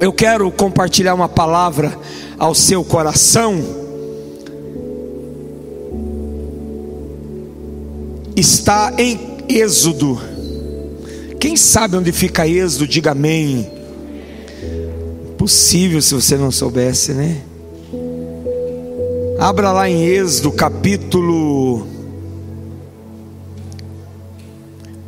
eu quero compartilhar uma palavra ao seu coração. Está em Êxodo. Quem sabe onde fica Êxodo, diga amém. Possível se você não soubesse, né? Abra lá em Êxodo capítulo.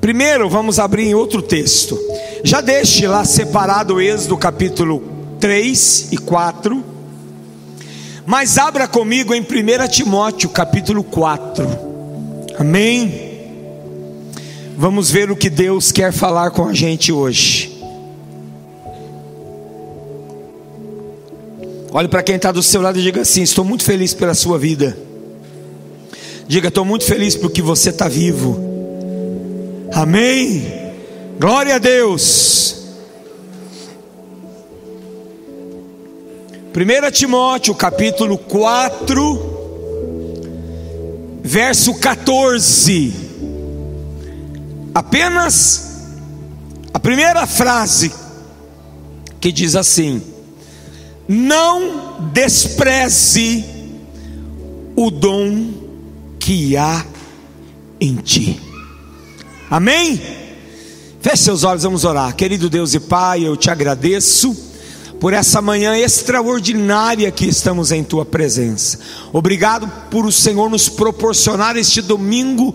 Primeiro, vamos abrir em outro texto. Já deixe lá separado o Êxodo capítulo 3 e 4. Mas abra comigo em 1 Timóteo capítulo 4. Amém? Vamos ver o que Deus quer falar com a gente hoje. Olhe para quem está do seu lado e diga assim: Estou muito feliz pela sua vida. Diga, estou muito feliz porque você está vivo. Amém. Glória a Deus. 1 Timóteo capítulo 4, verso 14. Apenas a primeira frase que diz assim: Não despreze o dom que há em ti. Amém? Feche seus olhos, vamos orar. Querido Deus e Pai, eu te agradeço por essa manhã extraordinária que estamos em tua presença. Obrigado por o Senhor nos proporcionar este domingo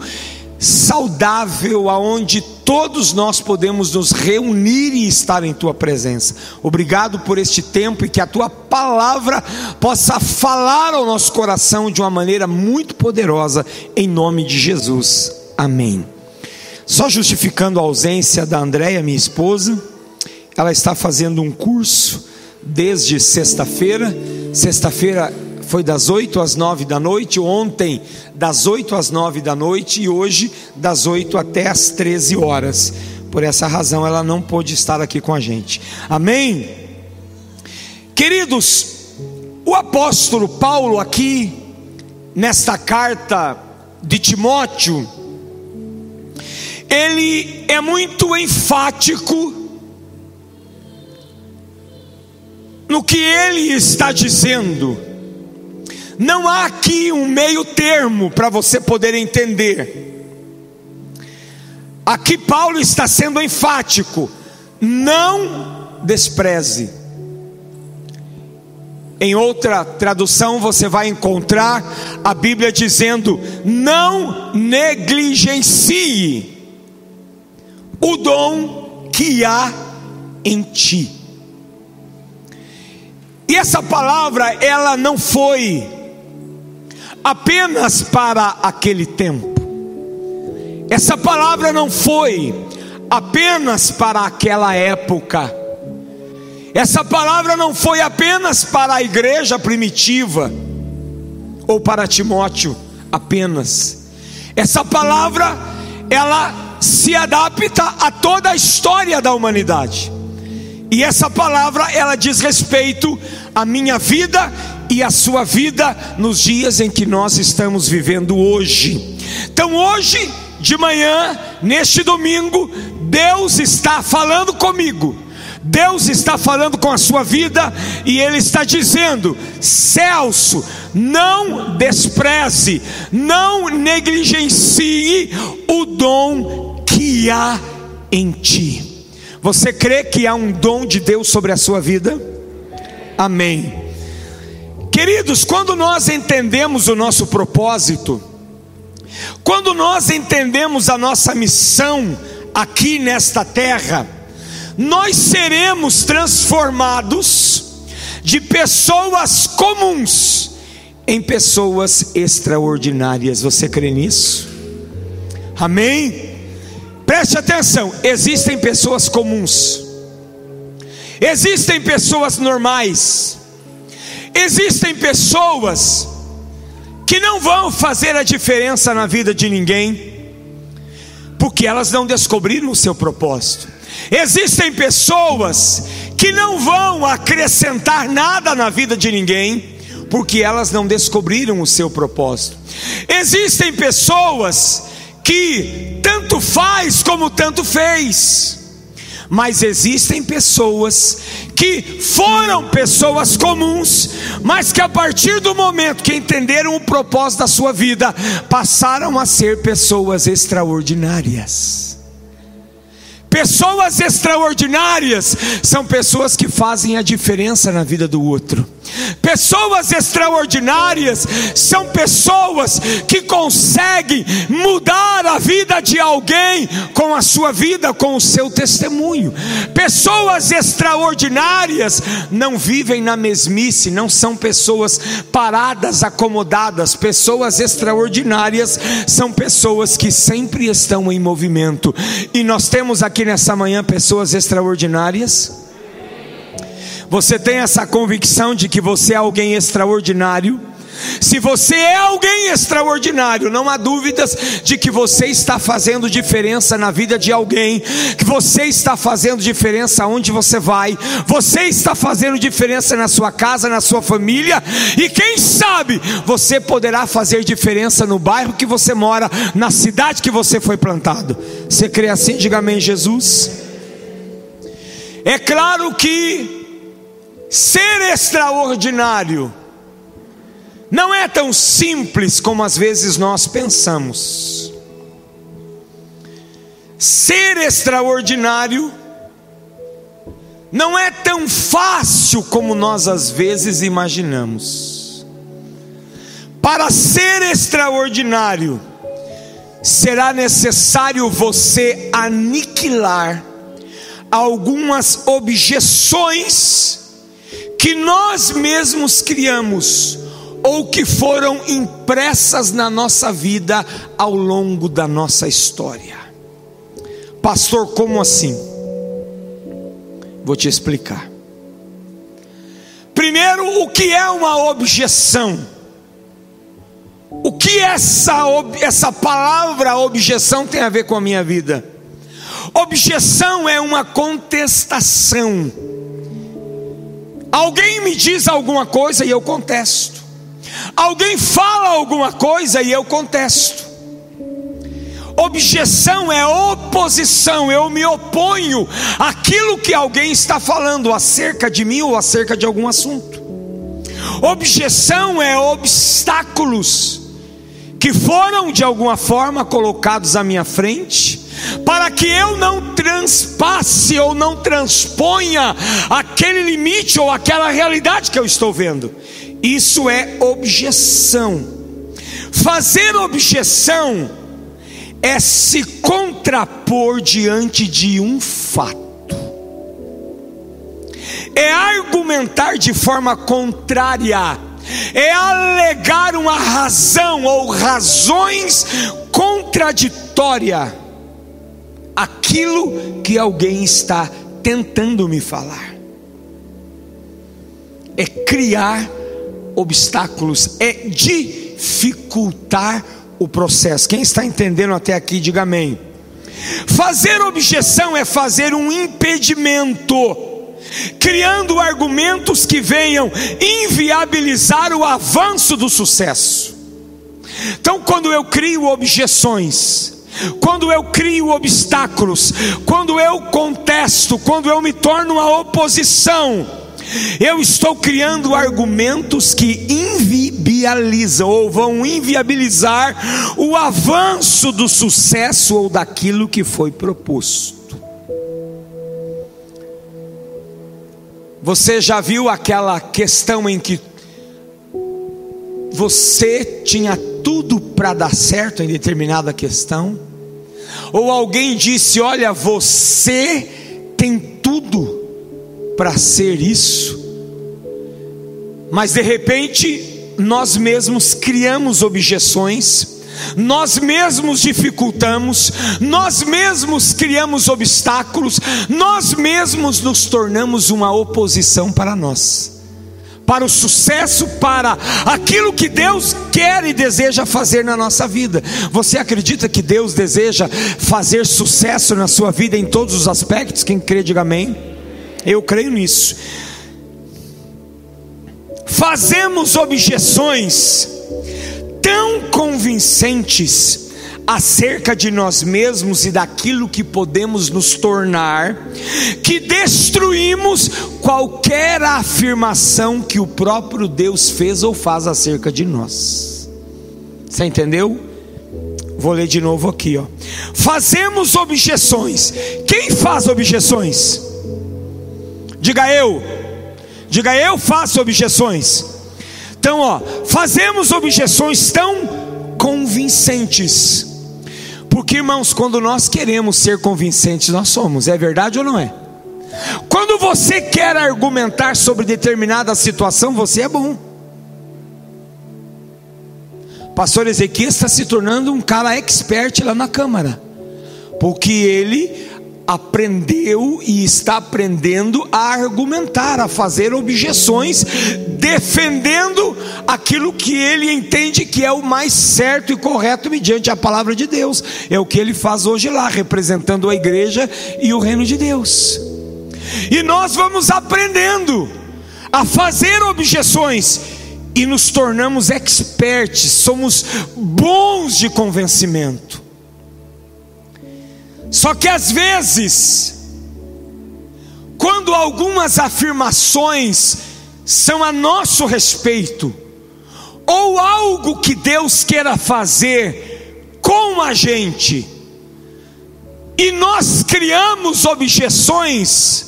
saudável aonde todos nós podemos nos reunir e estar em tua presença. Obrigado por este tempo e que a tua palavra possa falar ao nosso coração de uma maneira muito poderosa em nome de Jesus. Amém. Só justificando a ausência da Andréia, minha esposa, ela está fazendo um curso desde sexta-feira. Sexta-feira foi das 8 às 9 da noite, ontem das 8 às 9 da noite e hoje das 8 até às 13 horas. Por essa razão ela não pôde estar aqui com a gente. Amém? Queridos, o apóstolo Paulo aqui nesta carta de Timóteo, ele é muito enfático no que ele está dizendo. Não há aqui um meio termo para você poder entender. Aqui Paulo está sendo enfático: não despreze. Em outra tradução você vai encontrar a Bíblia dizendo: não negligencie o dom que há em ti. E essa palavra, ela não foi apenas para aquele tempo. Essa palavra não foi apenas para aquela época. Essa palavra não foi apenas para a igreja primitiva ou para Timóteo apenas. Essa palavra ela se adapta a toda a história da humanidade. E essa palavra ela diz respeito à minha vida e à sua vida nos dias em que nós estamos vivendo hoje. Então hoje de manhã, neste domingo, Deus está falando comigo. Deus está falando com a sua vida e Ele está dizendo: Celso, não despreze, não negligencie o dom que há em ti. Você crê que há um dom de Deus sobre a sua vida? Amém. Queridos, quando nós entendemos o nosso propósito, quando nós entendemos a nossa missão aqui nesta terra, nós seremos transformados de pessoas comuns em pessoas extraordinárias. Você crê nisso? Amém? Preste atenção: existem pessoas comuns, existem pessoas normais, existem pessoas que não vão fazer a diferença na vida de ninguém, porque elas não descobriram o seu propósito. Existem pessoas que não vão acrescentar nada na vida de ninguém, porque elas não descobriram o seu propósito. Existem pessoas que tanto faz como tanto fez. Mas existem pessoas que foram pessoas comuns, mas que a partir do momento que entenderam o propósito da sua vida, passaram a ser pessoas extraordinárias. Pessoas extraordinárias são pessoas que fazem a diferença na vida do outro. Pessoas extraordinárias são pessoas que conseguem mudar a vida de alguém com a sua vida, com o seu testemunho. Pessoas extraordinárias não vivem na mesmice, não são pessoas paradas, acomodadas. Pessoas extraordinárias são pessoas que sempre estão em movimento. E nós temos aqui nessa manhã pessoas extraordinárias? Você tem essa convicção de que você é alguém extraordinário? Se você é alguém extraordinário, não há dúvidas de que você está fazendo diferença na vida de alguém, que você está fazendo diferença onde você vai, você está fazendo diferença na sua casa, na sua família, e quem sabe você poderá fazer diferença no bairro que você mora, na cidade que você foi plantado. Você crê assim? Diga amém, Jesus. É claro que ser extraordinário não é tão simples como às vezes nós pensamos. Ser extraordinário não é tão fácil como nós às vezes imaginamos. Para ser extraordinário, será necessário você aniquilar algumas objeções que nós mesmos criamos ou que foram impressas na nossa vida ao longo da nossa história. Pastor, como assim? Vou te explicar. Primeiro, o que é uma objeção? O que essa, essa palavra objeção tem a ver com a minha vida? Objeção é uma contestação. Alguém me diz alguma coisa e eu contesto. Alguém fala alguma coisa e eu contesto. Objeção é oposição, eu me oponho àquilo que alguém está falando acerca de mim ou acerca de algum assunto. Objeção é obstáculos que foram de alguma forma colocados à minha frente, para que eu não transpasse ou não transponha aquele limite ou aquela realidade que eu estou vendo. Isso é objeção. Fazer objeção é se contrapor diante de um fato. É argumentar de forma contrária, é alegar uma razão ou razões contraditórias aquilo que alguém está tentando me falar. É criar obstáculos, é dificultar o processo. Quem está entendendo até aqui, diga amém. Fazer objeção é fazer um impedimento, criando argumentos que venham inviabilizar o avanço do sucesso. Então, quando eu crio objeções, quando eu crio obstáculos, quando eu contesto, quando eu me torno uma oposição, eu estou criando argumentos que inviabilizam ou vão inviabilizar o avanço do sucesso ou daquilo que foi proposto. Você já viu aquela questão em que você tinha tudo para dar certo em determinada questão? Ou alguém disse: Olha, você tem tudo para ser isso, mas de repente nós mesmos criamos objeções, nós mesmos dificultamos, nós mesmos criamos obstáculos, nós mesmos nos tornamos uma oposição para nós para o sucesso, para aquilo que Deus quer e deseja fazer na nossa vida. Você acredita que Deus deseja fazer sucesso na sua vida em todos os aspectos? Quem crê, diga amém. Eu creio nisso. Fazemos objeções tão convincentes acerca de nós mesmos e daquilo que podemos nos tornar, que destruímos qualquer afirmação que o próprio Deus fez ou faz acerca de nós. Você entendeu? Vou ler de novo aqui, ó. Fazemos objeções. Quem faz objeções? Diga eu. Diga eu faço objeções. Então, ó, fazemos objeções tão convincentes. Porque, irmãos, quando nós queremos ser convincentes, nós somos, é verdade ou não é? Quando você quer argumentar sobre determinada situação, você é bom. Pastor Ezequiel está se tornando um cara expert lá na Câmara, porque ele aprendeu e está aprendendo a argumentar, a fazer objeções, defendendo aquilo que ele entende que é o mais certo e correto mediante a palavra de Deus. É o que ele faz hoje lá, representando a igreja e o reino de Deus. E nós vamos aprendendo a fazer objeções e nos tornamos experts, somos bons de convencimento. Só que às vezes, quando algumas afirmações são a nosso respeito, ou algo que Deus queira fazer com a gente, e nós criamos objeções,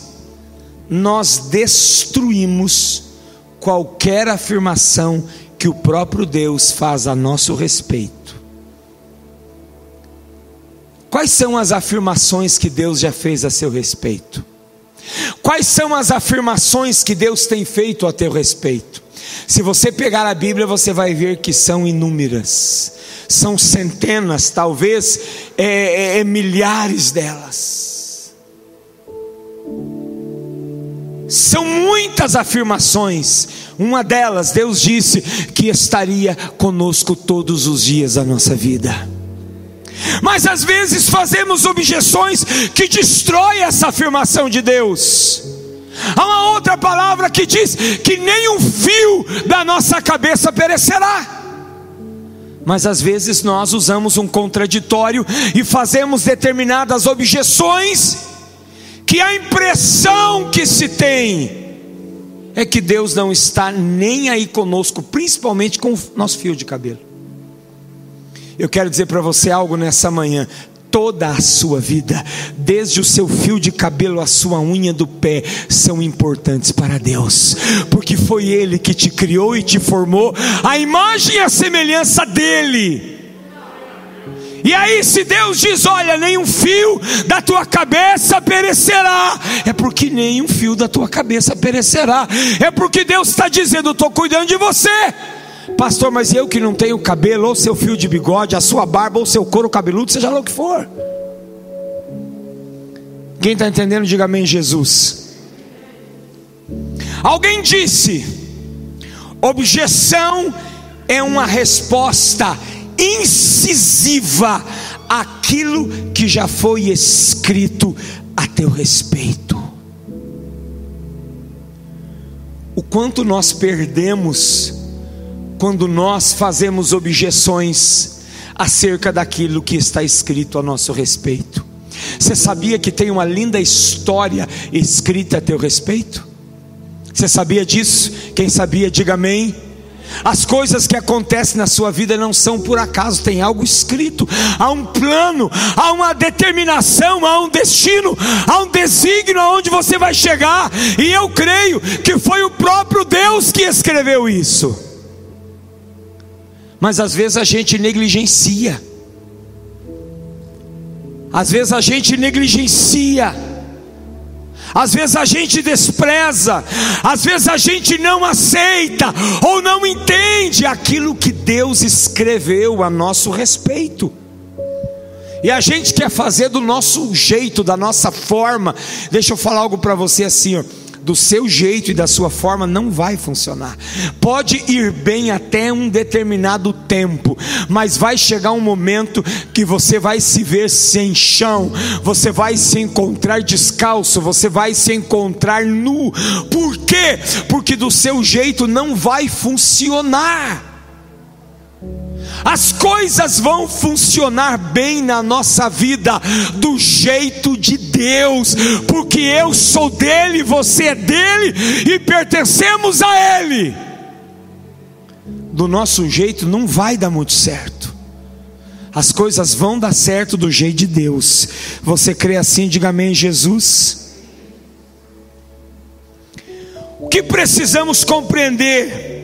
nós destruímos qualquer afirmação que o próprio Deus faz a nosso respeito. Quais são as afirmações que Deus já fez a seu respeito? Quais são as afirmações que Deus tem feito a teu respeito? Se você pegar a Bíblia, você vai ver que são inúmeras, são centenas, talvez é, é, é milhares delas. São muitas afirmações. Uma delas, Deus disse que estaria conosco todos os dias da nossa vida. Mas às vezes fazemos objeções que destrói essa afirmação de Deus. Há uma outra palavra que diz que nem um fio da nossa cabeça perecerá. Mas às vezes nós usamos um contraditório e fazemos determinadas objeções que a impressão que se tem é que Deus não está nem aí conosco, principalmente com o nosso fio de cabelo. Eu quero dizer para você algo nessa manhã. Toda a sua vida, desde o seu fio de cabelo à sua unha do pé, são importantes para Deus, porque foi Ele que te criou e te formou, a imagem e a semelhança dEle. E aí, se Deus diz: Olha, nenhum fio da tua cabeça perecerá, é porque nenhum fio da tua cabeça perecerá, é porque Deus está dizendo: Estou cuidando de você. Pastor, mas eu que não tenho cabelo, ou seu fio de bigode, a sua barba, ou seu couro cabeludo, seja lá o que for. Quem está entendendo, diga amém, Jesus. Alguém disse: objeção é uma resposta incisiva aquilo que já foi escrito a teu respeito. O quanto nós perdemos quando nós fazemos objeções acerca daquilo que está escrito a nosso respeito. Você sabia que tem uma linda história escrita a teu respeito? Você sabia disso? Quem sabia, diga amém. As coisas que acontecem na sua vida não são por acaso, tem algo escrito, há um plano, há uma determinação, há um destino, há um desígnio aonde você vai chegar, e eu creio que foi o próprio Deus que escreveu isso. Mas às vezes a gente negligencia, às vezes a gente negligencia, às vezes a gente despreza, às vezes a gente não aceita ou não entende aquilo que Deus escreveu a nosso respeito. E a gente quer fazer do nosso jeito, da nossa forma. Deixa eu falar algo para você assim, ó do seu jeito e da sua forma não vai funcionar. Pode ir bem até um determinado tempo, mas vai chegar um momento que você vai se ver sem chão, você vai se encontrar descalço, você vai se encontrar nu. Por quê? Porque do seu jeito não vai funcionar. As coisas vão funcionar bem na nossa vida do jeito de Deus, porque eu sou dele, você é dele e pertencemos a ele. Do nosso jeito não vai dar muito certo. As coisas vão dar certo do jeito de Deus. Você crê assim? Diga amém, Jesus. O que precisamos compreender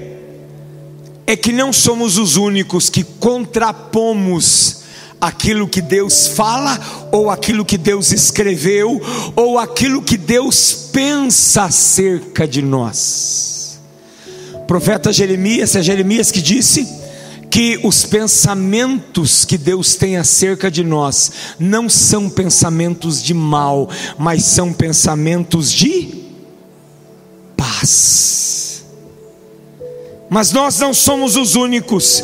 é que não somos os únicos que contrapomos aquilo que Deus fala, ou aquilo que Deus escreveu, ou aquilo que Deus pensa acerca de nós. O profeta Jeremias, é Jeremias que disse que os pensamentos que Deus tem acerca de nós não são pensamentos de mal, mas são pensamentos de paz. Mas nós não somos os únicos.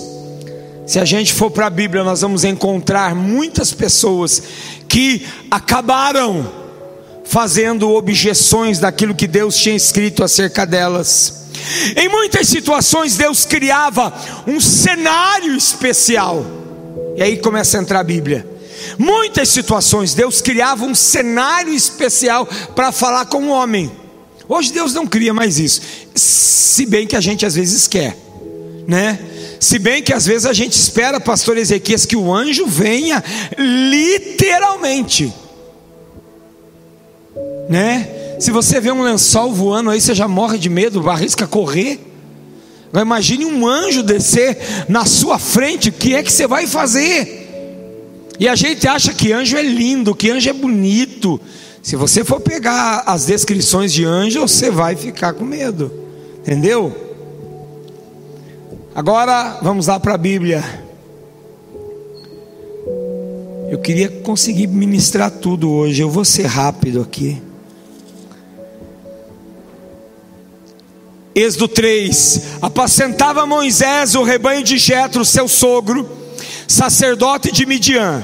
Se a gente for para a Bíblia, nós vamos encontrar muitas pessoas que acabaram fazendo objeções daquilo que Deus tinha escrito acerca delas. Em muitas situações, Deus criava um cenário especial, e aí começa a entrar a Bíblia. Muitas situações, Deus criava um cenário especial para falar com o homem. Hoje Deus não cria mais isso, se bem que a gente às vezes quer, né? Se bem que às vezes a gente espera, pastor Ezequias, que o anjo venha literalmente, né? Se você vê um lençol voando aí, você já morre de medo, arrisca correr. Agora imagine um anjo descer na sua frente, o que é que você vai fazer? E a gente acha que anjo é lindo, que anjo é bonito, se você for pegar as descrições de anjo, você vai ficar com medo. Entendeu? Agora vamos lá para a Bíblia. Eu queria conseguir ministrar tudo hoje. Eu vou ser rápido aqui. Êxodo 3: Apacentava Moisés o rebanho de Jetro, seu sogro, sacerdote de Midian.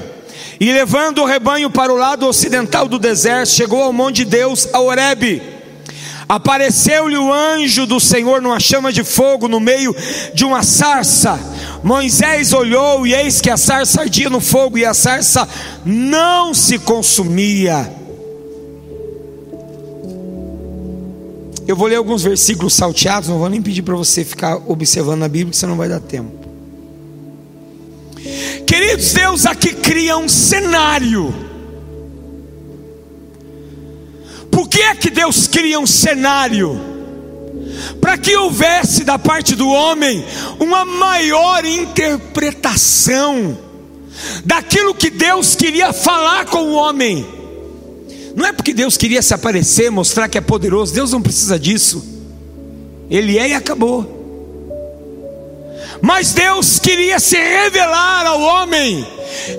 E levando o rebanho para o lado ocidental do deserto, chegou ao monte de Deus, a Horebe. Apareceu-lhe o anjo do Senhor numa chama de fogo no meio de uma sarça. Moisés olhou e eis que a sarça ardia no fogo e a sarça não se consumia. Eu vou ler alguns versículos salteados, não vou nem pedir para você ficar observando a Bíblia, que você não vai dar tempo. Queridos, Deus aqui cria um cenário. Por que é que Deus cria um cenário? Para que houvesse da parte do homem uma maior interpretação daquilo que Deus queria falar com o homem. Não é porque Deus queria se aparecer, mostrar que é poderoso, Deus não precisa disso. Ele é e acabou. Mas Deus queria se revelar ao homem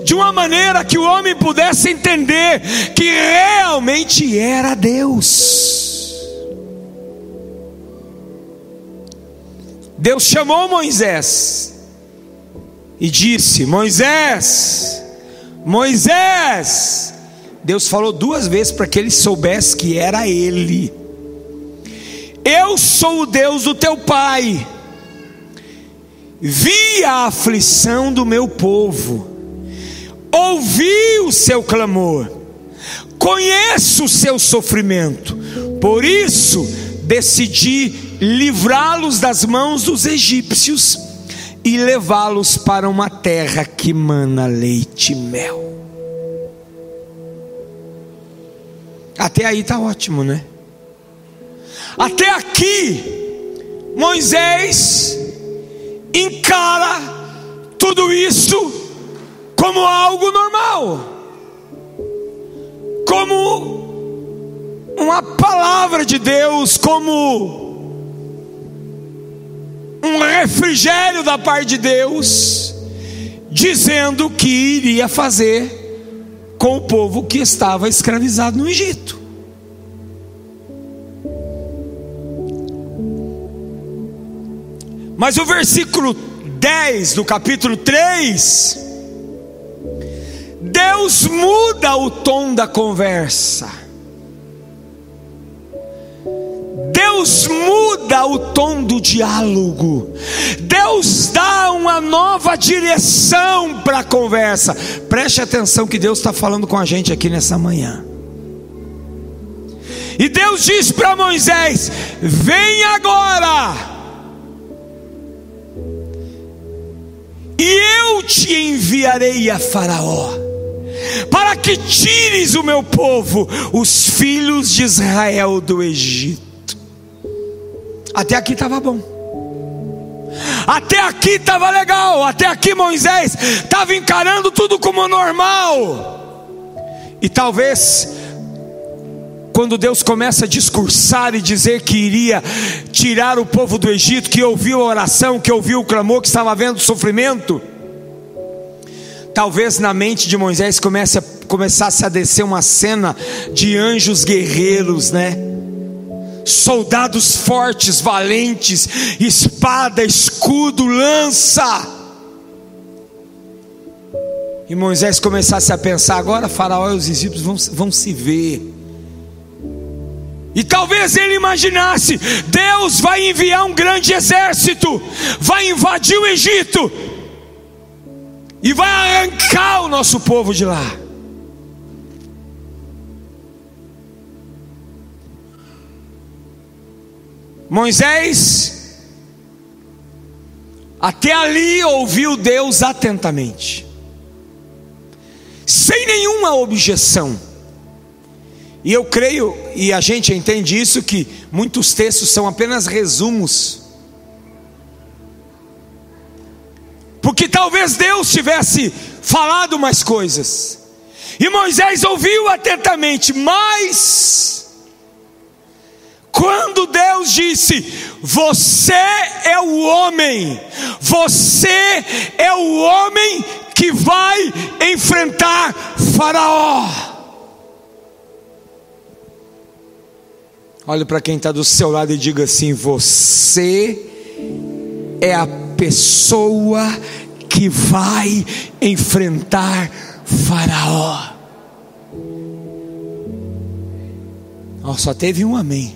de uma maneira que o homem pudesse entender que realmente era Deus. Deus chamou Moisés e disse: Moisés, Moisés. Deus falou duas vezes para que ele soubesse que era ele. Eu sou o Deus do teu pai vi a aflição do meu povo, ouvi o seu clamor, conheço o seu sofrimento, por isso decidi livrá-los das mãos dos egípcios e levá-los para uma terra que mana leite e mel. Até aí está ótimo, né? Até aqui, Moisés encara tudo isso como algo normal, como uma palavra de Deus, como um refrigério da parte de Deus, dizendo que iria fazer com o povo que estava escravizado no Egito. Mas o versículo 10 do capítulo 3, Deus muda o tom da conversa. Deus muda o tom do diálogo. Deus dá uma nova direção para a conversa. Preste atenção que Deus está falando com a gente aqui nessa manhã. E Deus diz para Moisés: Vem agora, e eu te enviarei a Faraó, para que tires o meu povo, os filhos de Israel, do Egito. Até aqui estava bom. Até aqui estava legal. Até aqui Moisés estava encarando tudo como normal. E talvez quando Deus começa a discursar e dizer que iria tirar o povo do Egito, que ouviu a oração, que ouviu o clamor, que estava vendo sofrimento, talvez na mente de Moisés comece a, começasse a descer uma cena de anjos guerreiros, né? Soldados fortes, valentes, espada, escudo, lança. E Moisés começasse a pensar: agora Faraó e os egípcios vão, vão se ver. E talvez ele imaginasse: Deus vai enviar um grande exército, vai invadir o Egito e vai arrancar o nosso povo de lá. Moisés, até ali ouviu Deus atentamente, sem nenhuma objeção. E eu creio, e a gente entende isso, que muitos textos são apenas resumos. Porque talvez Deus tivesse falado mais coisas. E Moisés ouviu atentamente, mas quando Deus disse: Você é o homem, você é o homem que vai enfrentar Faraó. Olhe para quem está do seu lado e diga assim: Você é a pessoa que vai enfrentar Faraó. Oh, só teve um amém.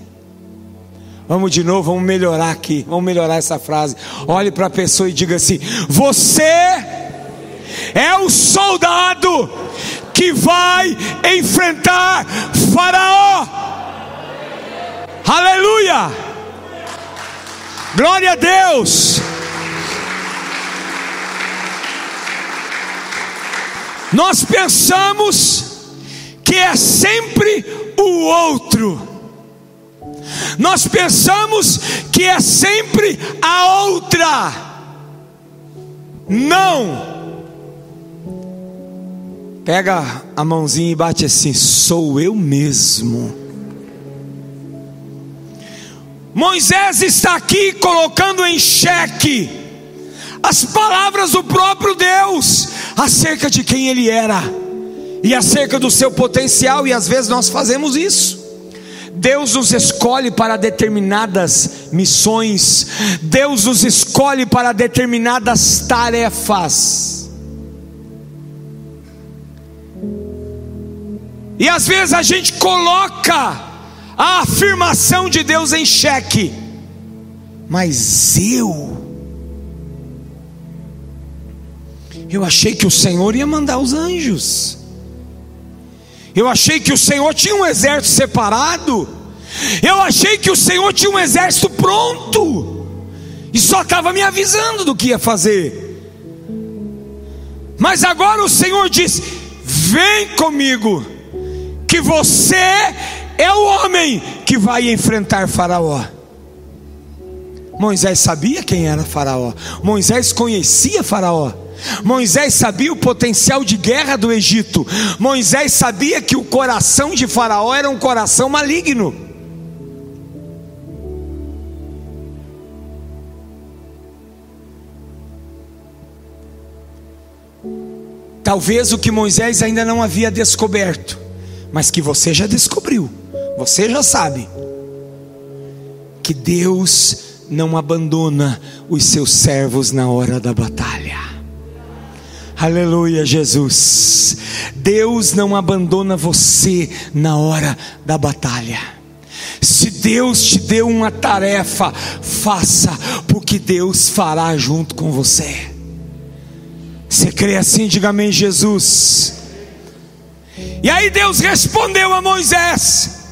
Vamos de novo, vamos melhorar aqui, vamos melhorar essa frase. Olhe para a pessoa e diga assim: Você é o soldado que vai enfrentar Faraó. Aleluia! Glória a Deus! Nós pensamos que é sempre o outro. Nós pensamos que é sempre a outra. Não. Pega a mãozinha e bate assim: sou eu mesmo. Moisés está aqui colocando em xeque as palavras do próprio Deus acerca de quem ele era e acerca do seu potencial, e às vezes nós fazemos isso. Deus nos escolhe para determinadas missões, Deus nos escolhe para determinadas tarefas. E às vezes a gente coloca a afirmação de Deus em xeque. Mas eu, eu achei que o Senhor ia mandar os anjos. Eu achei que o Senhor tinha um exército separado. Eu achei que o Senhor tinha um exército pronto. E só estava me avisando do que ia fazer. Mas agora o Senhor diz: Vem comigo, que você é o homem que vai enfrentar Faraó. Moisés sabia quem era Faraó, Moisés conhecia Faraó. Moisés sabia o potencial de guerra do Egito. Moisés sabia que o coração de Faraó era um coração maligno. Talvez o que Moisés ainda não havia descoberto, mas que você já descobriu você já sabe que Deus não abandona os seus servos na hora da batalha. Aleluia, Jesus. Deus não abandona você na hora da batalha. Se Deus te deu uma tarefa, faça, porque Deus fará junto com você. Você crê assim? Diga amém, Jesus. E aí Deus respondeu a Moisés: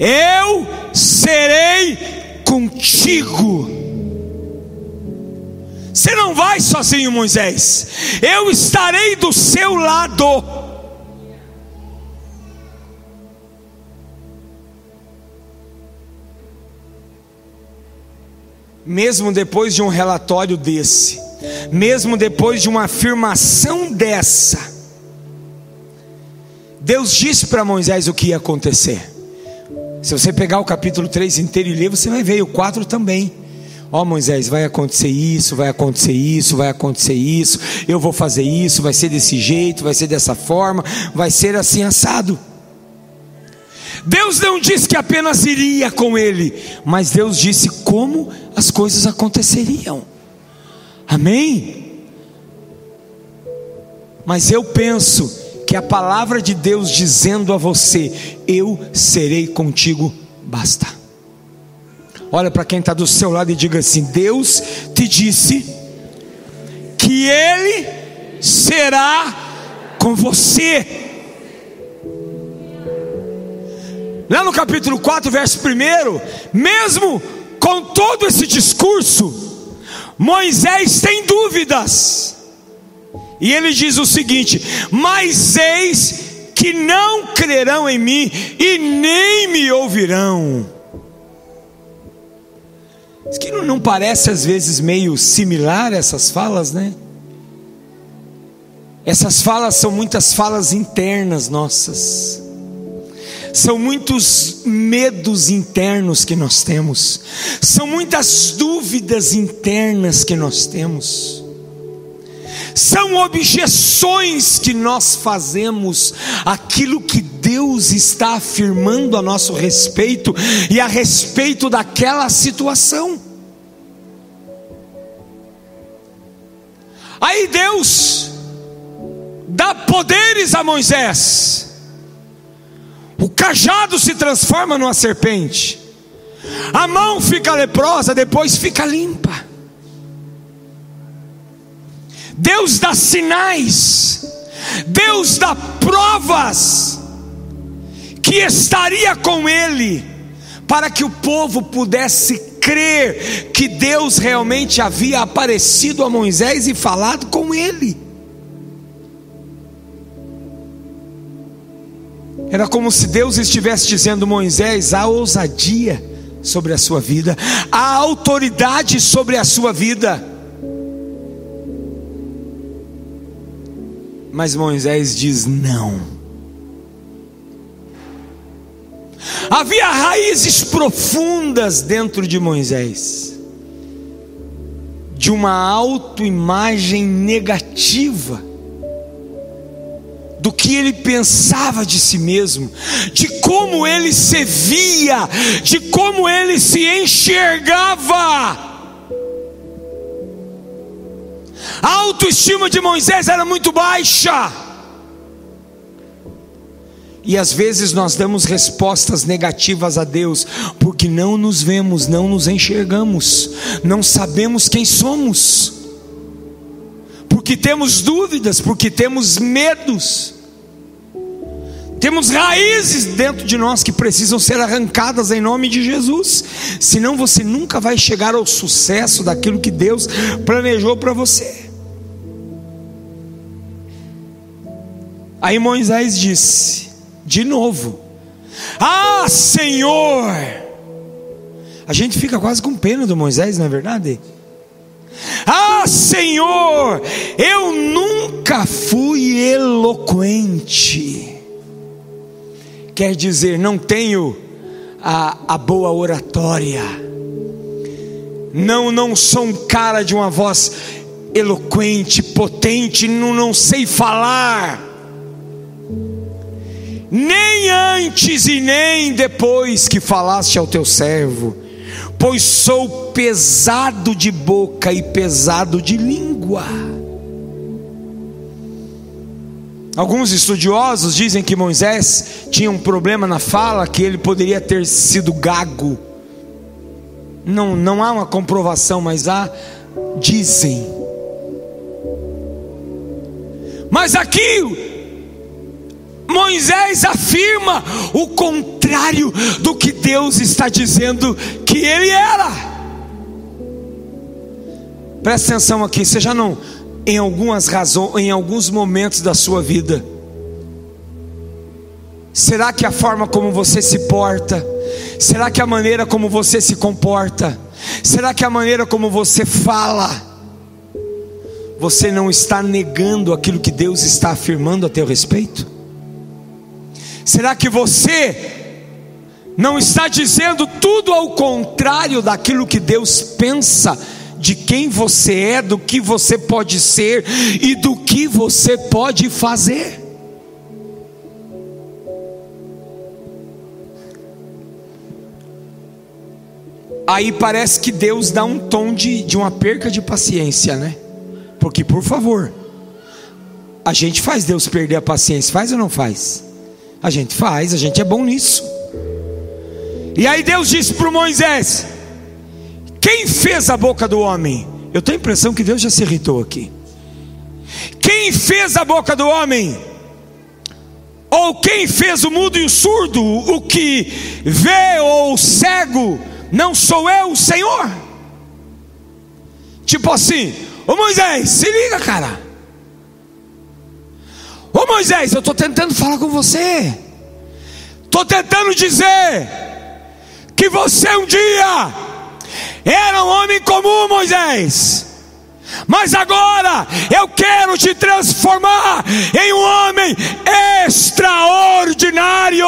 Eu serei contigo. Você não vai sozinho, Moisés. Eu estarei do seu lado. Mesmo depois de um relatório desse, mesmo depois de uma afirmação dessa, Deus disse para Moisés o que ia acontecer. Se você pegar o capítulo 3 inteiro e ler, você vai ver, o 4 também. Ó oh, Moisés, vai acontecer isso, vai acontecer isso, vai acontecer isso, eu vou fazer isso, vai ser desse jeito, vai ser dessa forma, vai ser assim assado. Deus não disse que apenas iria com ele, mas Deus disse como as coisas aconteceriam. Amém? Mas eu penso que a palavra de Deus dizendo a você: Eu serei contigo, basta. Olha para quem está do seu lado e diga assim: Deus te disse que Ele será com você. Lá no capítulo 4, verso 1, mesmo com todo esse discurso, Moisés tem dúvidas. E ele diz o seguinte: Mas eis que não crerão em mim e nem me ouvirão. Isso que não parece às vezes meio similar essas falas, né? Essas falas são muitas falas internas nossas. São muitos medos internos que nós temos. São muitas dúvidas internas que nós temos são objeções que nós fazemos aquilo que Deus está afirmando a nosso respeito e a respeito daquela situação. Aí Deus dá poderes a Moisés. O cajado se transforma numa serpente. A mão fica leprosa, depois fica limpa. Deus dá sinais, Deus dá provas que estaria com ele, para que o povo pudesse crer que Deus realmente havia aparecido a Moisés e falado com ele. Era como se Deus estivesse dizendo: Moisés, há ousadia sobre a sua vida, há autoridade sobre a sua vida. Mas Moisés diz não. Havia raízes profundas dentro de Moisés, de uma autoimagem negativa, do que ele pensava de si mesmo, de como ele se via, de como ele se enxergava. A autoestima de Moisés era muito baixa. E às vezes nós damos respostas negativas a Deus, porque não nos vemos, não nos enxergamos, não sabemos quem somos, porque temos dúvidas, porque temos medos, temos raízes dentro de nós que precisam ser arrancadas em nome de Jesus, senão você nunca vai chegar ao sucesso daquilo que Deus planejou para você. Aí Moisés disse, de novo: Ah, Senhor! A gente fica quase com pena do Moisés, não é verdade? Ah, Senhor, eu nunca fui eloquente. Quer dizer, não tenho a, a boa oratória. Não, não sou um cara de uma voz eloquente, potente, não, não sei falar nem antes e nem depois que falaste ao teu servo, pois sou pesado de boca e pesado de língua. Alguns estudiosos dizem que Moisés tinha um problema na fala, que ele poderia ter sido gago. Não, não há uma comprovação, mas há, dizem. Mas aqui, Moisés afirma o contrário do que Deus está dizendo que ele era. Presta atenção aqui, você já não em algumas razões, em alguns momentos da sua vida? Será que a forma como você se porta, será que a maneira como você se comporta, será que a maneira como você fala, você não está negando aquilo que Deus está afirmando a teu respeito? Será que você não está dizendo tudo ao contrário daquilo que Deus pensa de quem você é, do que você pode ser e do que você pode fazer. Aí parece que Deus dá um tom de, de uma perca de paciência, né? Porque, por favor, a gente faz Deus perder a paciência, faz ou não faz? A gente faz, a gente é bom nisso. E aí Deus disse para Moisés: quem fez a boca do homem? Eu tenho a impressão que Deus já se irritou aqui. Quem fez a boca do homem? Ou quem fez o mudo e o surdo, o que vê ou o cego, não sou eu, o Senhor? Tipo assim, ô Moisés, se liga, cara. Ô Moisés, eu estou tentando falar com você. Estou tentando dizer que você um dia era um homem comum, Moisés. Mas agora eu quero te transformar em um homem extraordinário.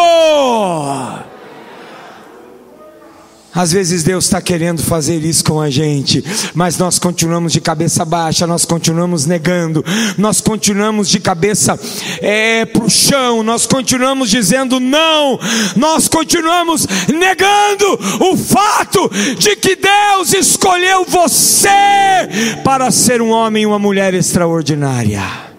Às vezes Deus está querendo fazer isso com a gente, mas nós continuamos de cabeça baixa, nós continuamos negando, nós continuamos de cabeça é, para o chão, nós continuamos dizendo não, nós continuamos negando o fato de que Deus escolheu você para ser um homem e uma mulher extraordinária.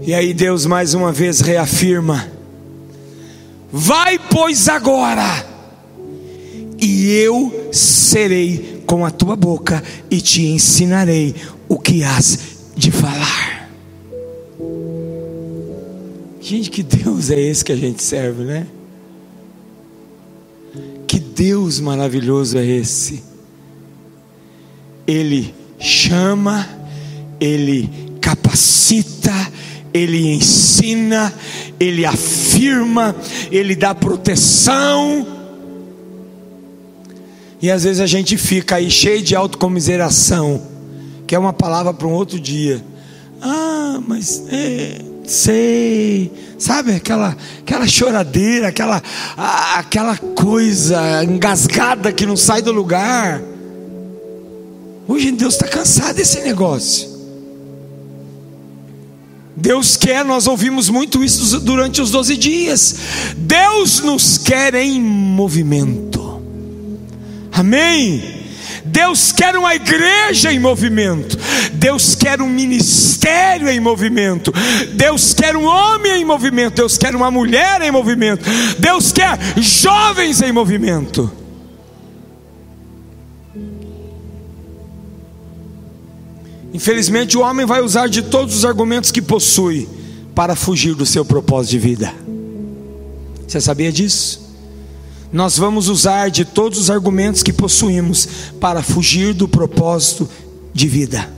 E aí Deus mais uma vez reafirma: Vai, pois, agora, e eu serei com a tua boca e te ensinarei o que has de falar. Gente, que Deus é esse que a gente serve, né? Que Deus maravilhoso é esse. Ele chama, ele capacita, ele ensina, ele afirma, ele dá proteção. E às vezes a gente fica aí cheio de autocomiseração, que é uma palavra para um outro dia. Ah, mas é, sei, sabe aquela aquela choradeira, aquela aquela coisa engasgada que não sai do lugar. Hoje Deus está cansado desse negócio. Deus quer, nós ouvimos muito isso durante os 12 dias. Deus nos quer em movimento. Amém. Deus quer uma igreja em movimento. Deus quer um ministério em movimento. Deus quer um homem em movimento. Deus quer uma mulher em movimento. Deus quer jovens em movimento. Infelizmente, o homem vai usar de todos os argumentos que possui para fugir do seu propósito de vida. Você sabia disso? Nós vamos usar de todos os argumentos que possuímos para fugir do propósito de vida.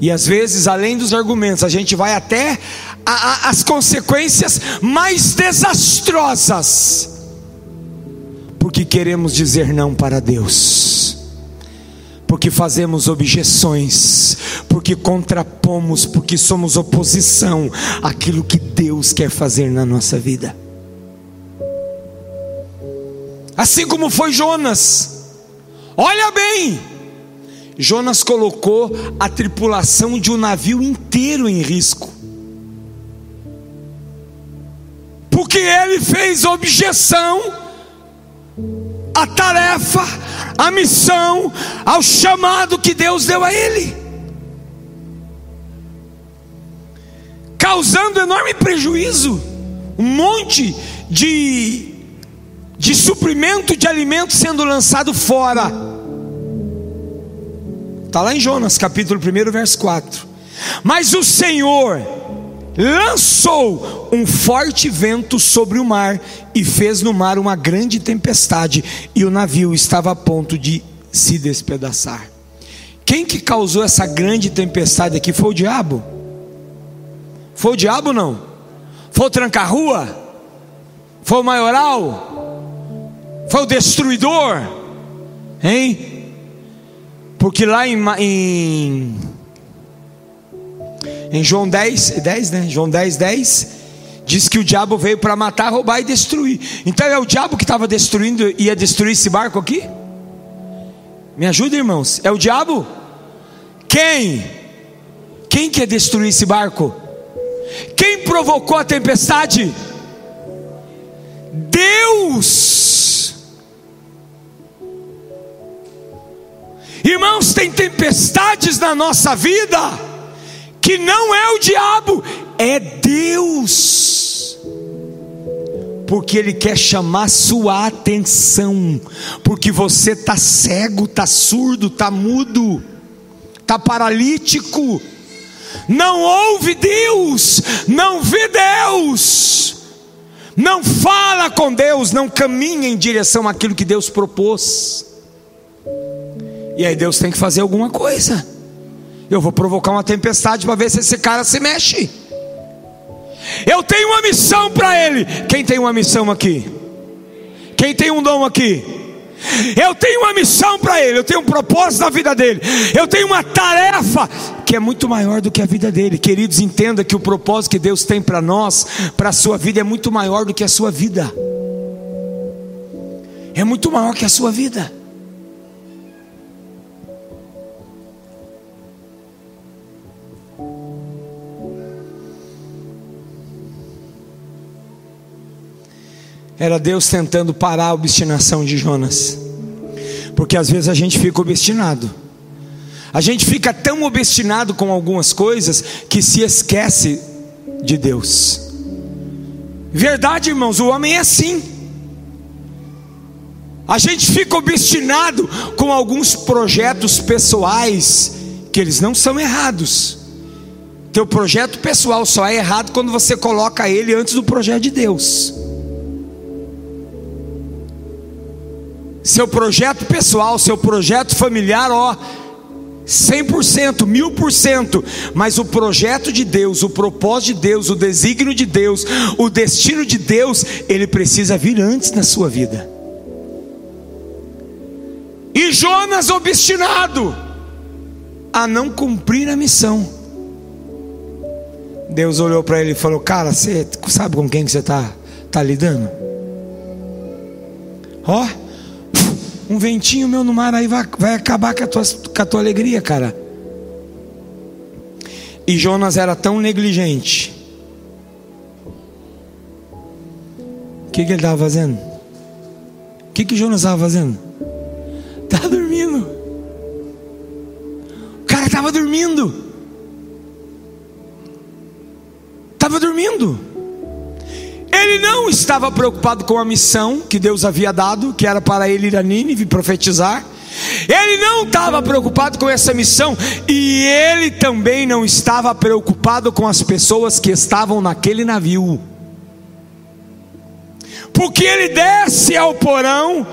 E às vezes, além dos argumentos, a gente vai até a, a, as consequências mais desastrosas porque queremos dizer não para Deus, porque fazemos objeções, porque contrapomos, porque somos oposição àquilo que Deus quer fazer na nossa vida. Assim como foi Jonas, olha bem, Jonas colocou a tripulação de um navio inteiro em risco. Porque ele fez objeção à tarefa, à missão, ao chamado que Deus deu a ele, causando enorme prejuízo, um monte de, de suprimento de alimento sendo lançado fora. Está lá em Jonas, capítulo 1, verso 4. Mas o Senhor lançou um forte vento sobre o mar e fez no mar uma grande tempestade, e o navio estava a ponto de se despedaçar. Quem que causou essa grande tempestade aqui foi o diabo? Foi o diabo não? Foi o tranca-rua? Foi o maioral? Foi o destruidor? Hein? Porque lá em, em em João 10, 10, né? João 10, 10, diz que o diabo veio para matar, roubar e destruir. Então é o diabo que estava destruindo, ia destruir esse barco aqui? Me ajuda, irmãos. É o diabo? Quem? Quem quer destruir esse barco? Quem provocou a tempestade? Deus. Irmãos, tem tempestades na nossa vida que não é o diabo, é Deus. Porque Ele quer chamar sua atenção, porque você está cego, está surdo, está mudo, está paralítico, não ouve Deus, não vê Deus, não fala com Deus, não caminha em direção àquilo que Deus propôs. E aí Deus tem que fazer alguma coisa. Eu vou provocar uma tempestade para ver se esse cara se mexe. Eu tenho uma missão para ele. Quem tem uma missão aqui? Quem tem um dom aqui? Eu tenho uma missão para ele, eu tenho um propósito na vida dele, eu tenho uma tarefa que é muito maior do que a vida dele. Queridos, entenda que o propósito que Deus tem para nós, para a sua vida, é muito maior do que a sua vida, é muito maior que a sua vida. Era Deus tentando parar a obstinação de Jonas. Porque às vezes a gente fica obstinado. A gente fica tão obstinado com algumas coisas que se esquece de Deus. Verdade, irmãos, o homem é assim. A gente fica obstinado com alguns projetos pessoais que eles não são errados. Teu projeto pessoal só é errado quando você coloca ele antes do projeto de Deus. Seu projeto pessoal, seu projeto familiar, ó, 100%, mil por cento, mas o projeto de Deus, o propósito de Deus, o desígnio de Deus, o destino de Deus, ele precisa vir antes na sua vida. E Jonas obstinado a não cumprir a missão. Deus olhou para ele e falou: Cara, você sabe com quem que você está tá lidando? Ó, oh, um ventinho meu no mar aí vai, vai acabar com a, tua, com a tua alegria, cara. E Jonas era tão negligente. O que, que ele estava fazendo? O que, que Jonas estava fazendo? Estava dormindo. O cara estava dormindo. Estava dormindo. Ele não estava preocupado com a missão que Deus havia dado, que era para ele ir a Nínive profetizar. Ele não estava preocupado com essa missão e ele também não estava preocupado com as pessoas que estavam naquele navio. Porque ele desce ao porão,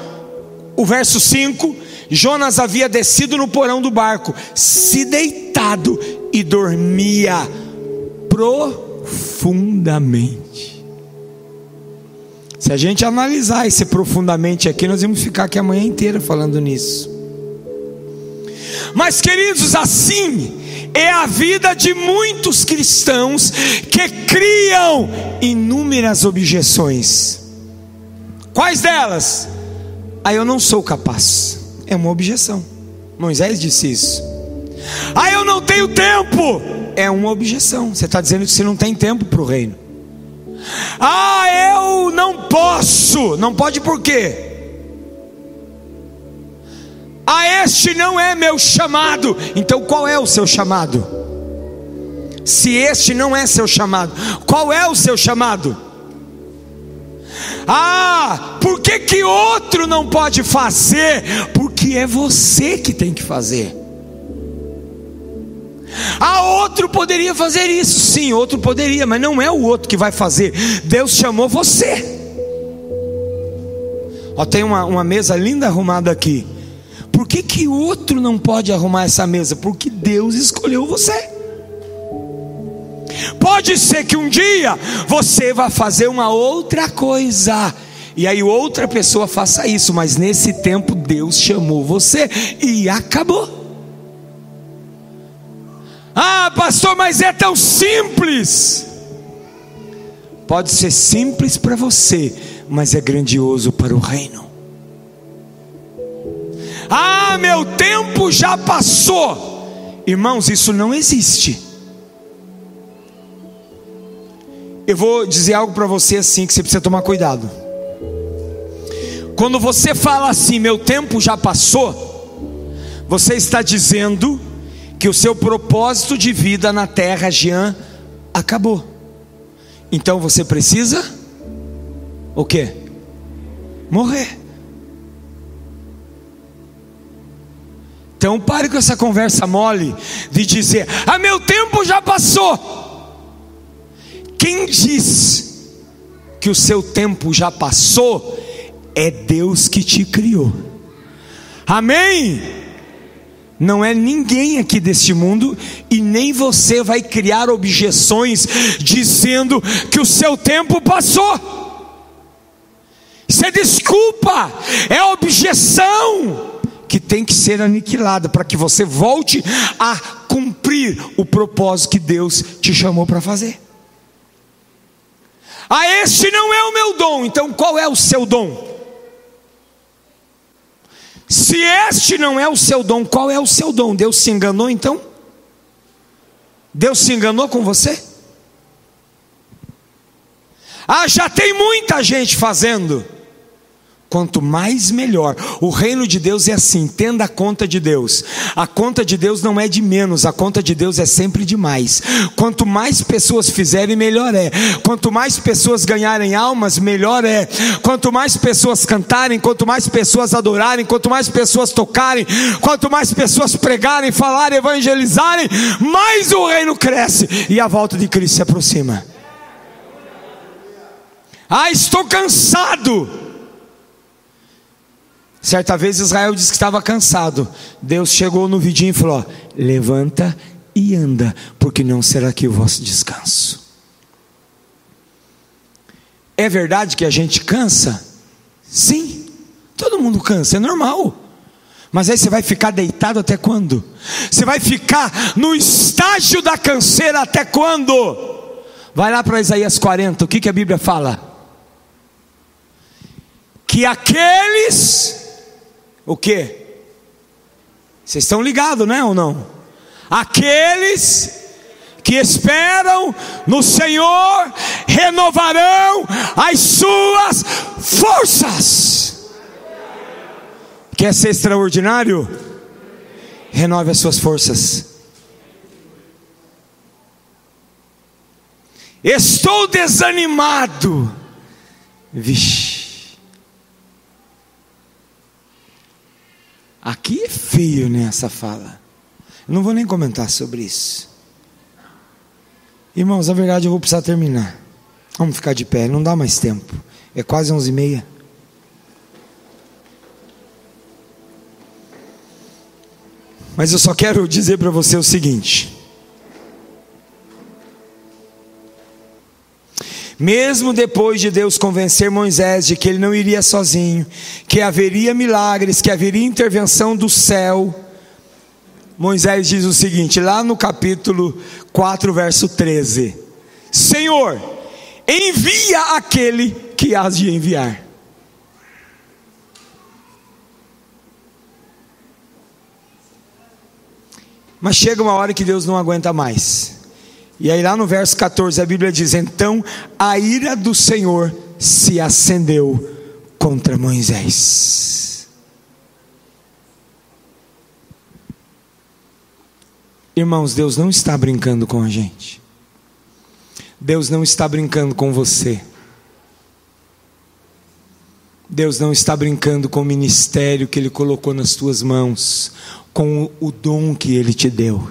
o verso 5, Jonas havia descido no porão do barco, se deitado e dormia profundamente. Se a gente analisar isso profundamente aqui, nós vamos ficar aqui a manhã inteira falando nisso. Mas, queridos, assim é a vida de muitos cristãos que criam inúmeras objeções. Quais delas? Ah, eu não sou capaz. É uma objeção. Moisés disse isso. Ah, eu não tenho tempo. É uma objeção. Você está dizendo que você não tem tempo para o reino. Ah, eu não posso. Não pode por quê? Ah, este não é meu chamado. Então qual é o seu chamado? Se este não é seu chamado, qual é o seu chamado? Ah, por que, que outro não pode fazer? Porque é você que tem que fazer. Ah, outro poderia fazer isso, sim, outro poderia, mas não é o outro que vai fazer. Deus chamou você. Ó, tem uma, uma mesa linda arrumada aqui. Por que, que outro não pode arrumar essa mesa? Porque Deus escolheu você. Pode ser que um dia você vá fazer uma outra coisa. E aí outra pessoa faça isso, mas nesse tempo Deus chamou você e acabou. Ah, pastor, mas é tão simples. Pode ser simples para você, mas é grandioso para o reino. Ah, meu tempo já passou. Irmãos, isso não existe. Eu vou dizer algo para você assim que você precisa tomar cuidado. Quando você fala assim, meu tempo já passou, você está dizendo que o seu propósito de vida na terra, Jean, acabou. Então você precisa o quê? Morrer. Então pare com essa conversa mole de dizer: "Ah, meu tempo já passou". Quem diz que o seu tempo já passou é Deus que te criou. Amém? Não é ninguém aqui deste mundo e nem você vai criar objeções dizendo que o seu tempo passou. Isso é desculpa, é objeção que tem que ser aniquilada para que você volte a cumprir o propósito que Deus te chamou para fazer. Ah, este não é o meu dom, então qual é o seu dom? Se este não é o seu dom, qual é o seu dom? Deus se enganou então? Deus se enganou com você? Ah, já tem muita gente fazendo. Quanto mais melhor. O reino de Deus é assim, entenda a conta de Deus. A conta de Deus não é de menos, a conta de Deus é sempre de mais. Quanto mais pessoas fizerem, melhor é. Quanto mais pessoas ganharem almas, melhor é. Quanto mais pessoas cantarem, quanto mais pessoas adorarem, quanto mais pessoas tocarem, quanto mais pessoas pregarem, falarem, evangelizarem, mais o reino cresce e a volta de Cristo se aproxima. Ah, estou cansado. Certa vez Israel disse que estava cansado. Deus chegou no vidinho e falou: Levanta e anda, porque não será aqui o vosso descanso. É verdade que a gente cansa? Sim, todo mundo cansa, é normal. Mas aí você vai ficar deitado até quando? Você vai ficar no estágio da canseira até quando? Vai lá para Isaías 40, o que, que a Bíblia fala? Que aqueles o que? Vocês estão ligados, né ou não? Aqueles que esperam no Senhor renovarão as suas forças. Quer ser extraordinário? Renove as suas forças. Estou desanimado. Vixe. Aqui é feio nessa fala. não vou nem comentar sobre isso. Irmãos, na verdade eu vou precisar terminar. Vamos ficar de pé, não dá mais tempo. É quase onze e meia. Mas eu só quero dizer para você o seguinte: Mesmo depois de Deus convencer Moisés de que ele não iria sozinho, que haveria milagres, que haveria intervenção do céu, Moisés diz o seguinte, lá no capítulo 4, verso 13: Senhor, envia aquele que has de enviar. Mas chega uma hora que Deus não aguenta mais. E aí, lá no verso 14, a Bíblia diz: Então a ira do Senhor se acendeu contra Moisés. Irmãos, Deus não está brincando com a gente. Deus não está brincando com você. Deus não está brincando com o ministério que Ele colocou nas tuas mãos, com o dom que Ele te deu.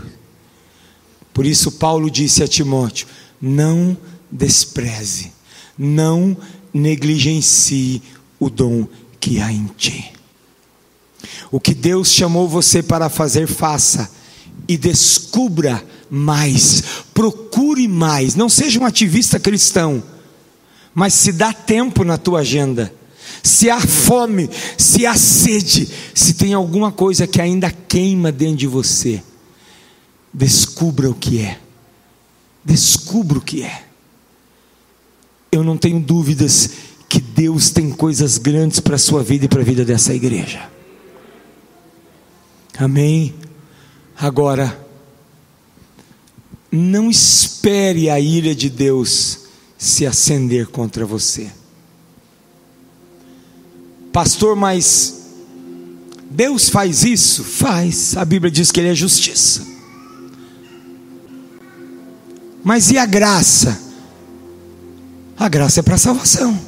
Por isso, Paulo disse a Timóteo: não despreze, não negligencie o dom que há em ti. O que Deus chamou você para fazer, faça e descubra mais, procure mais. Não seja um ativista cristão, mas se dá tempo na tua agenda. Se há fome, se há sede, se tem alguma coisa que ainda queima dentro de você, descubra o que é. Descubra o que é. Eu não tenho dúvidas que Deus tem coisas grandes para a sua vida e para a vida dessa igreja. Amém? Agora, não espere a ira de Deus se acender contra você. Pastor, mas Deus faz isso? Faz. A Bíblia diz que Ele é justiça. Mas e a graça? A graça é para salvação.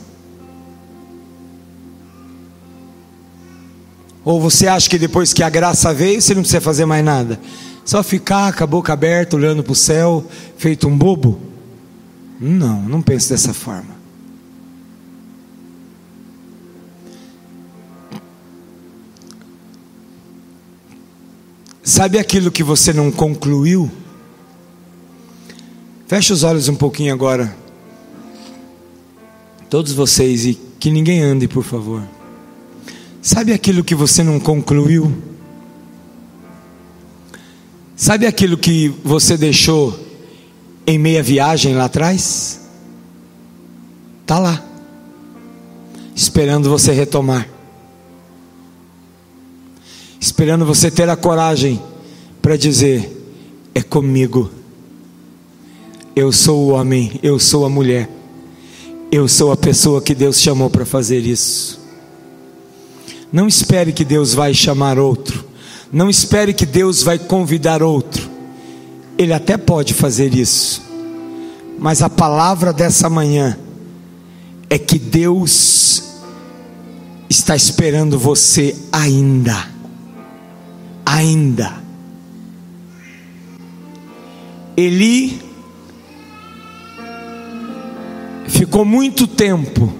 Ou você acha que depois que a graça veio, você não precisa fazer mais nada? Só ficar com a boca aberta, olhando para o céu, feito um bobo? Não, não pense dessa forma. Sabe aquilo que você não concluiu? Feche os olhos um pouquinho agora. Todos vocês e que ninguém ande, por favor. Sabe aquilo que você não concluiu? Sabe aquilo que você deixou em meia viagem lá atrás? Está lá, esperando você retomar, esperando você ter a coragem para dizer: é comigo, eu sou o homem, eu sou a mulher, eu sou a pessoa que Deus chamou para fazer isso. Não espere que Deus vai chamar outro. Não espere que Deus vai convidar outro. Ele até pode fazer isso. Mas a palavra dessa manhã é que Deus está esperando você ainda. Ainda. Eli ficou muito tempo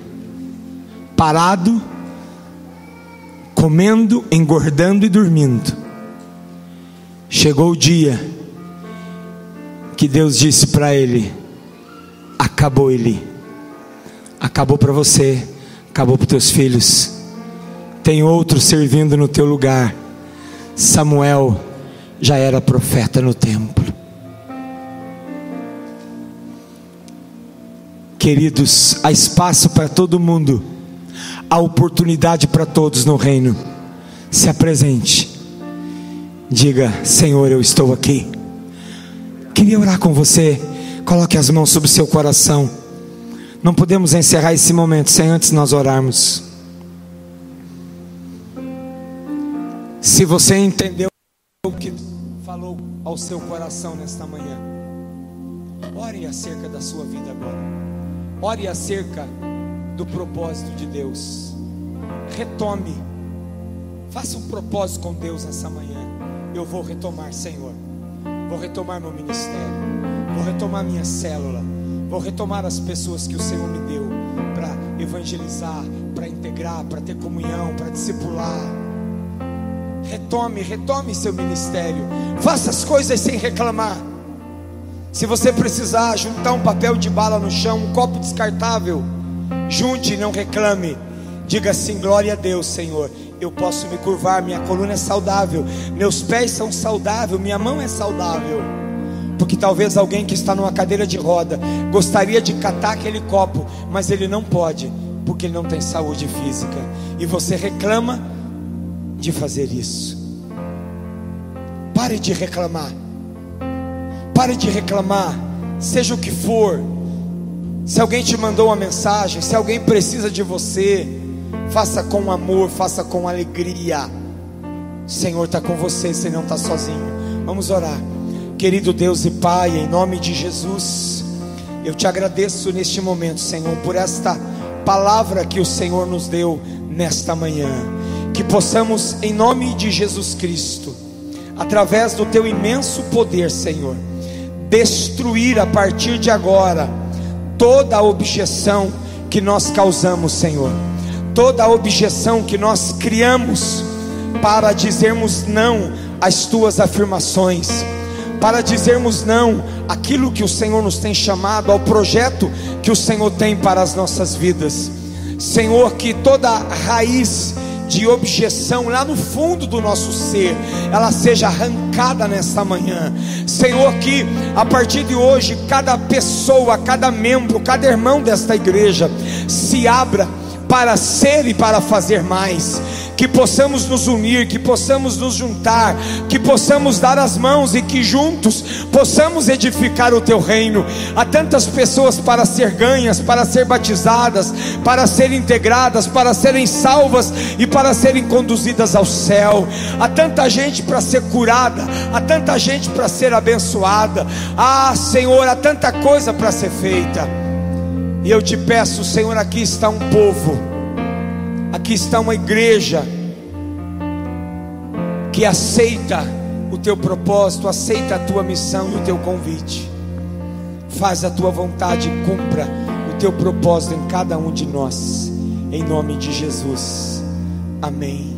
parado comendo, engordando e dormindo. Chegou o dia que Deus disse para ele: acabou ele, acabou para você, acabou para teus filhos. Tem outro servindo no teu lugar. Samuel já era profeta no templo. Queridos, há espaço para todo mundo a oportunidade para todos no reino. Se apresente. Diga: Senhor, eu estou aqui. Queria orar com você. Coloque as mãos sobre o seu coração. Não podemos encerrar esse momento sem antes nós orarmos. Se você entendeu o que falou ao seu coração nesta manhã, ore acerca da sua vida agora. Ore acerca do propósito de Deus. Retome. Faça um propósito com Deus essa manhã. Eu vou retomar, Senhor. Vou retomar meu ministério. Vou retomar minha célula. Vou retomar as pessoas que o Senhor me deu para evangelizar, para integrar, para ter comunhão, para discipular. Retome, retome seu ministério. Faça as coisas sem reclamar. Se você precisar juntar um papel de bala no chão, um copo descartável, Junte, não reclame. Diga assim: glória a Deus, Senhor. Eu posso me curvar, minha coluna é saudável, meus pés são saudáveis, minha mão é saudável. Porque talvez alguém que está numa cadeira de roda gostaria de catar aquele copo, mas ele não pode, porque ele não tem saúde física. E você reclama de fazer isso. Pare de reclamar. Pare de reclamar seja o que for, se alguém te mandou uma mensagem, se alguém precisa de você, faça com amor, faça com alegria. O Senhor está com você, você não está sozinho. Vamos orar. Querido Deus e Pai, em nome de Jesus, eu te agradeço neste momento, Senhor, por esta palavra que o Senhor nos deu nesta manhã. Que possamos, em nome de Jesus Cristo, através do teu imenso poder, Senhor, destruir a partir de agora toda a objeção que nós causamos, Senhor, toda a objeção que nós criamos para dizermos não às tuas afirmações, para dizermos não àquilo que o Senhor nos tem chamado, ao projeto que o Senhor tem para as nossas vidas. Senhor, que toda raiz de objeção lá no fundo do nosso ser, ela seja arrancada nesta manhã. Senhor, que a partir de hoje, cada pessoa, cada membro, cada irmão desta igreja se abra para ser e para fazer mais. Que possamos nos unir, que possamos nos juntar, que possamos dar as mãos e que juntos possamos edificar o teu reino. Há tantas pessoas para ser ganhas, para ser batizadas, para serem integradas, para serem salvas e para serem conduzidas ao céu. Há tanta gente para ser curada, há tanta gente para ser abençoada. Ah, Senhor, há tanta coisa para ser feita. E eu te peço, Senhor, aqui está um povo, aqui está uma igreja que aceita o teu propósito, aceita a tua missão e o teu convite. Faz a tua vontade e cumpra o teu propósito em cada um de nós, em nome de Jesus. Amém.